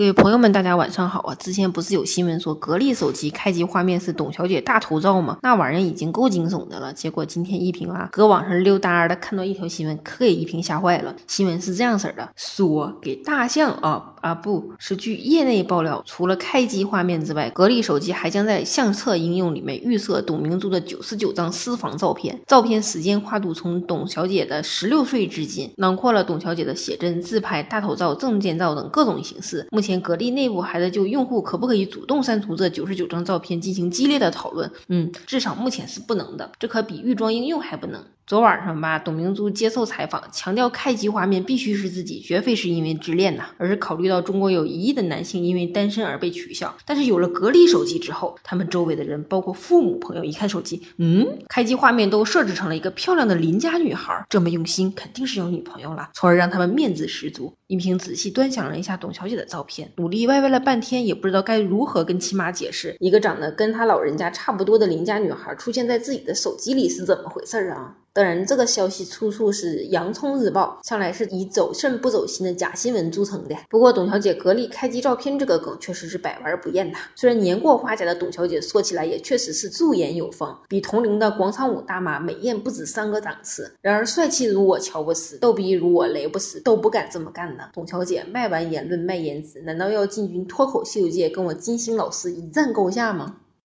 各位朋友们，大家晚上好啊！之前不是有新闻说格力手机开机画面是董小姐大头照吗？那玩意儿已经够惊悚的了。结果今天一平啊，搁网上溜达的看到一条新闻，可给一平吓坏了。新闻是这样式的：说给大象啊啊，不是据业内爆料，除了开机画面之外，格力手机还将在相册应用里面预设董明珠的九十九张私房照片。照片时间跨度从董小姐的十六岁至今，囊括了董小姐的写真、自拍、大头照、证件照等各种形式。目前。格力内部还在就用户可不可以主动删除这九十九张照片进行激烈的讨论。嗯，至少目前是不能的，这可比预装应用还不能。昨晚上吧，董明珠接受采访，强调开机画面必须是自己，绝非是因为自恋呐，而是考虑到中国有一亿的男性因为单身而被取笑。但是有了格力手机之后，他们周围的人，包括父母、朋友，一看手机，嗯，开机画面都设置成了一个漂亮的邻家女孩，这么用心，肯定是有女朋友了，从而让他们面子十足。一平仔细端详了一下董小姐的照片，努力歪歪了半天，也不知道该如何跟亲妈解释，一个长得跟她老人家差不多的邻家女孩出现在自己的手机里是怎么回事啊？当然，这个消息出处是《洋葱日报》，向来是以走肾不走心的假新闻著称的。不过，董小姐格力开机照片这个梗确实是百玩不厌呐。虽然年过花甲的董小姐说起来也确实是驻颜有方，比同龄的广场舞大妈美艳不止三个档次。然而，帅气如我乔布斯，逗逼如我雷布斯都不敢这么干呢。董小姐卖完言论卖颜值，难道要进军脱口秀界跟我金星老师一战高下吗？